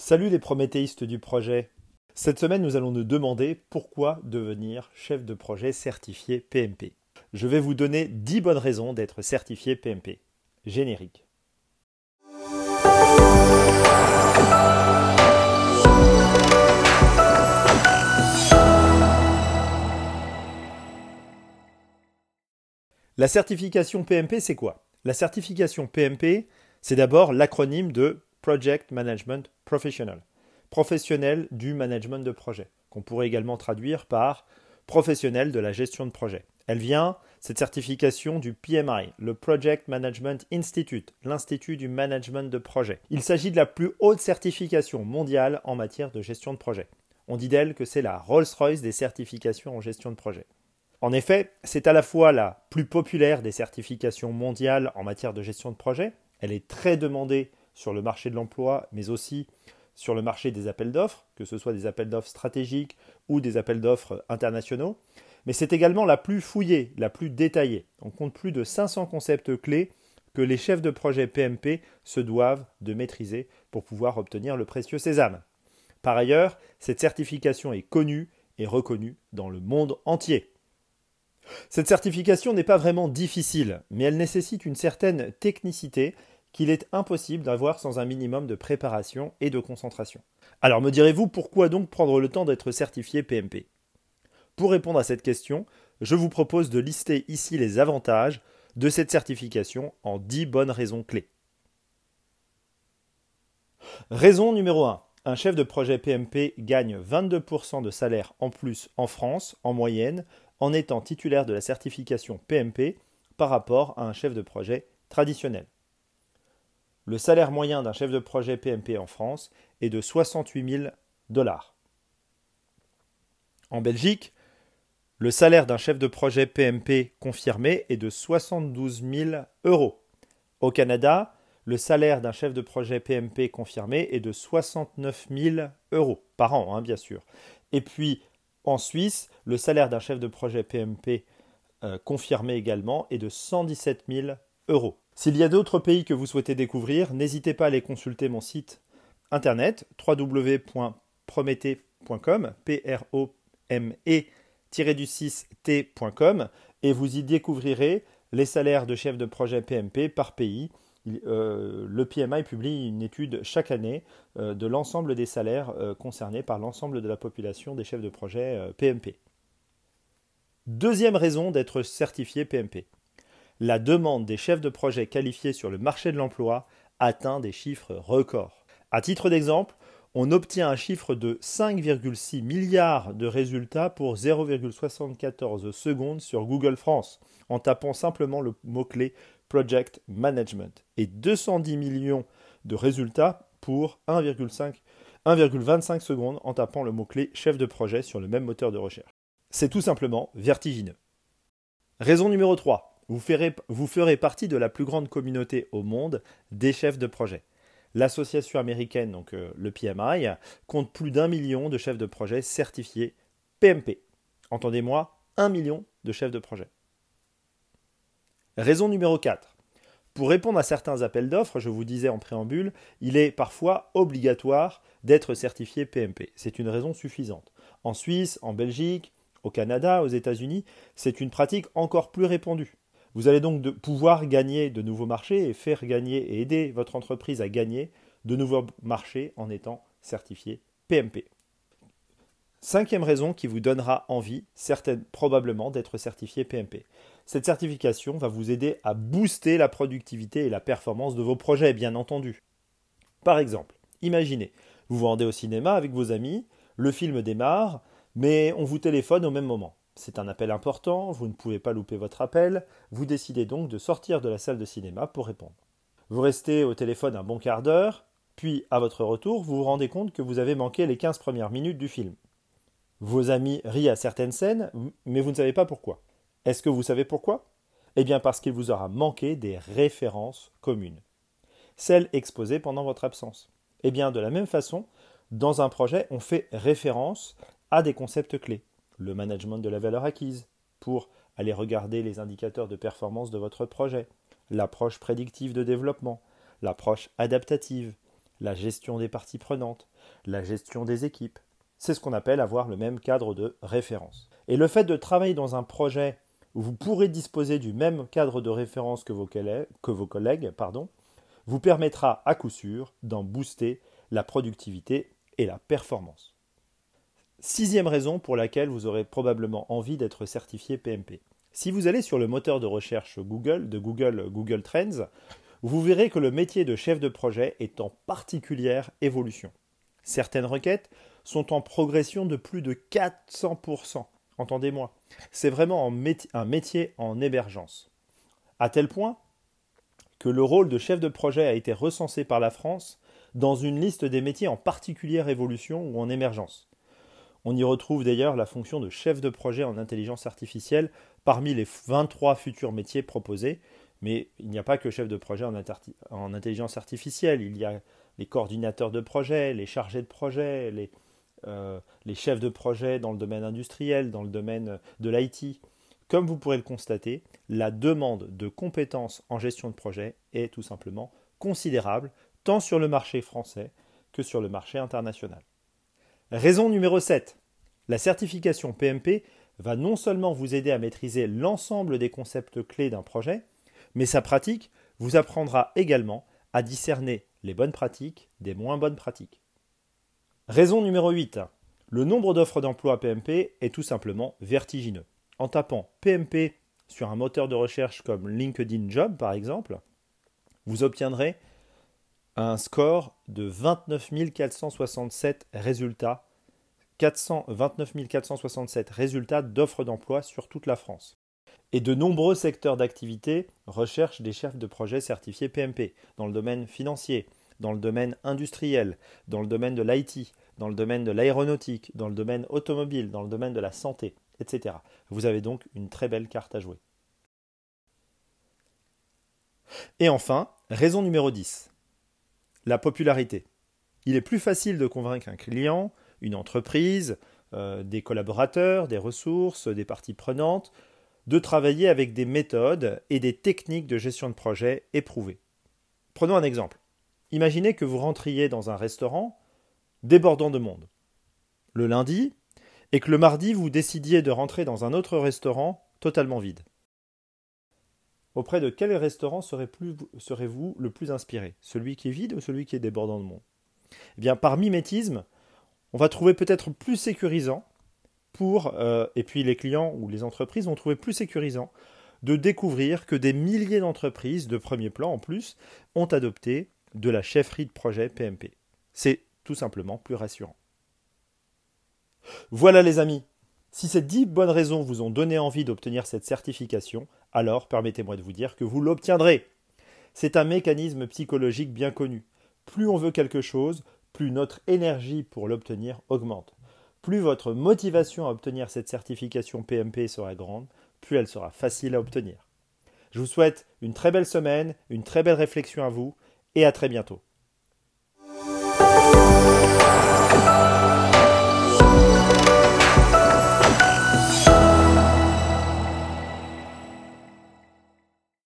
Salut les prométhéistes du projet. Cette semaine, nous allons nous demander pourquoi devenir chef de projet certifié PMP. Je vais vous donner 10 bonnes raisons d'être certifié PMP. Générique. La certification PMP, c'est quoi? La certification PMP, c'est d'abord l'acronyme de Project Management Professional, professionnel du management de projet, qu'on pourrait également traduire par professionnel de la gestion de projet. Elle vient, cette certification, du PMI, le Project Management Institute, l'Institut du Management de Projet. Il s'agit de la plus haute certification mondiale en matière de gestion de projet. On dit d'elle que c'est la Rolls-Royce des certifications en gestion de projet. En effet, c'est à la fois la plus populaire des certifications mondiales en matière de gestion de projet, elle est très demandée sur le marché de l'emploi, mais aussi sur le marché des appels d'offres, que ce soit des appels d'offres stratégiques ou des appels d'offres internationaux, mais c'est également la plus fouillée, la plus détaillée. On compte plus de 500 concepts clés que les chefs de projet PMP se doivent de maîtriser pour pouvoir obtenir le précieux sésame. Par ailleurs, cette certification est connue et reconnue dans le monde entier. Cette certification n'est pas vraiment difficile, mais elle nécessite une certaine technicité qu'il est impossible d'avoir sans un minimum de préparation et de concentration. Alors me direz-vous pourquoi donc prendre le temps d'être certifié PMP Pour répondre à cette question, je vous propose de lister ici les avantages de cette certification en 10 bonnes raisons clés. Raison numéro 1. Un chef de projet PMP gagne 22% de salaire en plus en France en moyenne en étant titulaire de la certification PMP par rapport à un chef de projet traditionnel. Le salaire moyen d'un chef de projet PMP en France est de 68 000 dollars. En Belgique, le salaire d'un chef de projet PMP confirmé est de 72 000 euros. Au Canada, le salaire d'un chef de projet PMP confirmé est de 69 000 euros par an, hein, bien sûr. Et puis en Suisse, le salaire d'un chef de projet PMP euh, confirmé également est de 117 000 euros. S'il y a d'autres pays que vous souhaitez découvrir, n'hésitez pas à aller consulter mon site internet www.prométhée.com, p r o m e du 6 t.com et vous y découvrirez les salaires de chefs de projet PMP par pays euh, le PMI publie une étude chaque année euh, de l'ensemble des salaires euh, concernés par l'ensemble de la population des chefs de projet PMP. Deuxième raison d'être certifié PMP. La demande des chefs de projet qualifiés sur le marché de l'emploi atteint des chiffres records. À titre d'exemple, on obtient un chiffre de 5,6 milliards de résultats pour 0,74 secondes sur Google France en tapant simplement le mot-clé Project Management et 210 millions de résultats pour 1,25 secondes en tapant le mot-clé chef de projet sur le même moteur de recherche. C'est tout simplement vertigineux. Raison numéro 3. Vous ferez, vous ferez partie de la plus grande communauté au monde des chefs de projet. L'association américaine, donc euh, le PMI, compte plus d'un million de chefs de projet certifiés PMP. Entendez-moi, un million de chefs de projet. Raison numéro 4. Pour répondre à certains appels d'offres, je vous disais en préambule, il est parfois obligatoire d'être certifié PMP. C'est une raison suffisante. En Suisse, en Belgique, au Canada, aux États-Unis, c'est une pratique encore plus répandue. Vous allez donc pouvoir gagner de nouveaux marchés et faire gagner et aider votre entreprise à gagner de nouveaux marchés en étant certifié PMP. Cinquième raison qui vous donnera envie, certaine, probablement, d'être certifié PMP. Cette certification va vous aider à booster la productivité et la performance de vos projets, bien entendu. Par exemple, imaginez, vous vous rendez au cinéma avec vos amis, le film démarre, mais on vous téléphone au même moment. C'est un appel important, vous ne pouvez pas louper votre appel, vous décidez donc de sortir de la salle de cinéma pour répondre. Vous restez au téléphone un bon quart d'heure, puis à votre retour, vous vous rendez compte que vous avez manqué les 15 premières minutes du film. Vos amis rient à certaines scènes, mais vous ne savez pas pourquoi. Est-ce que vous savez pourquoi? Eh bien parce qu'il vous aura manqué des références communes, celles exposées pendant votre absence. Eh bien de la même façon, dans un projet, on fait référence à des concepts clés. Le management de la valeur acquise, pour aller regarder les indicateurs de performance de votre projet, l'approche prédictive de développement, l'approche adaptative, la gestion des parties prenantes, la gestion des équipes. C'est ce qu'on appelle avoir le même cadre de référence. Et le fait de travailler dans un projet où vous pourrez disposer du même cadre de référence que vos collègues, vous permettra à coup sûr d'en booster la productivité et la performance. Sixième raison pour laquelle vous aurez probablement envie d'être certifié PMP. Si vous allez sur le moteur de recherche Google, de Google Google Trends, vous verrez que le métier de chef de projet est en particulière évolution. Certaines requêtes sont en progression de plus de 400%. Entendez-moi, c'est vraiment un métier en émergence. À tel point que le rôle de chef de projet a été recensé par la France dans une liste des métiers en particulière évolution ou en émergence. On y retrouve d'ailleurs la fonction de chef de projet en intelligence artificielle parmi les 23 futurs métiers proposés, mais il n'y a pas que chef de projet en, en, intelligence artificielle, il y a les coordinateurs de projet, les chargés de projet, les, euh, les chefs de projet dans le domaine industriel, dans le domaine de l'IT. Comme vous pourrez le constater, la demande de compétences en gestion de projet est tout simplement considérable, tant sur le marché français que sur le marché international. Raison numéro 7. La certification PMP va non seulement vous aider à maîtriser l'ensemble des concepts clés d'un projet, mais sa pratique vous apprendra également à discerner les bonnes pratiques des moins bonnes pratiques. Raison numéro 8. Le nombre d'offres d'emploi PMP est tout simplement vertigineux. En tapant PMP sur un moteur de recherche comme LinkedIn Job par exemple, vous obtiendrez un score de 29 467 résultats 429 467 résultats d'offres d'emploi sur toute la France. Et de nombreux secteurs d'activité recherchent des chefs de projet certifiés PMP dans le domaine financier, dans le domaine industriel, dans le domaine de l'IT, dans le domaine de l'aéronautique, dans le domaine automobile, dans le domaine de la santé, etc. Vous avez donc une très belle carte à jouer. Et enfin, raison numéro 10. La popularité. Il est plus facile de convaincre un client, une entreprise, euh, des collaborateurs, des ressources, des parties prenantes, de travailler avec des méthodes et des techniques de gestion de projet éprouvées. Prenons un exemple. Imaginez que vous rentriez dans un restaurant débordant de monde. Le lundi, et que le mardi vous décidiez de rentrer dans un autre restaurant totalement vide. Auprès de quel restaurant serez-vous le plus inspiré? Celui qui est vide ou celui qui est débordant de monde? Eh bien, par mimétisme, on va trouver peut-être plus sécurisant pour, euh, et puis les clients ou les entreprises vont trouver plus sécurisant de découvrir que des milliers d'entreprises, de premier plan en plus, ont adopté de la chefferie de projet PMP. C'est tout simplement plus rassurant. Voilà les amis, si ces dix bonnes raisons vous ont donné envie d'obtenir cette certification, alors permettez-moi de vous dire que vous l'obtiendrez. C'est un mécanisme psychologique bien connu. Plus on veut quelque chose, plus notre énergie pour l'obtenir augmente. Plus votre motivation à obtenir cette certification PMP sera grande, plus elle sera facile à obtenir. Je vous souhaite une très belle semaine, une très belle réflexion à vous, et à très bientôt.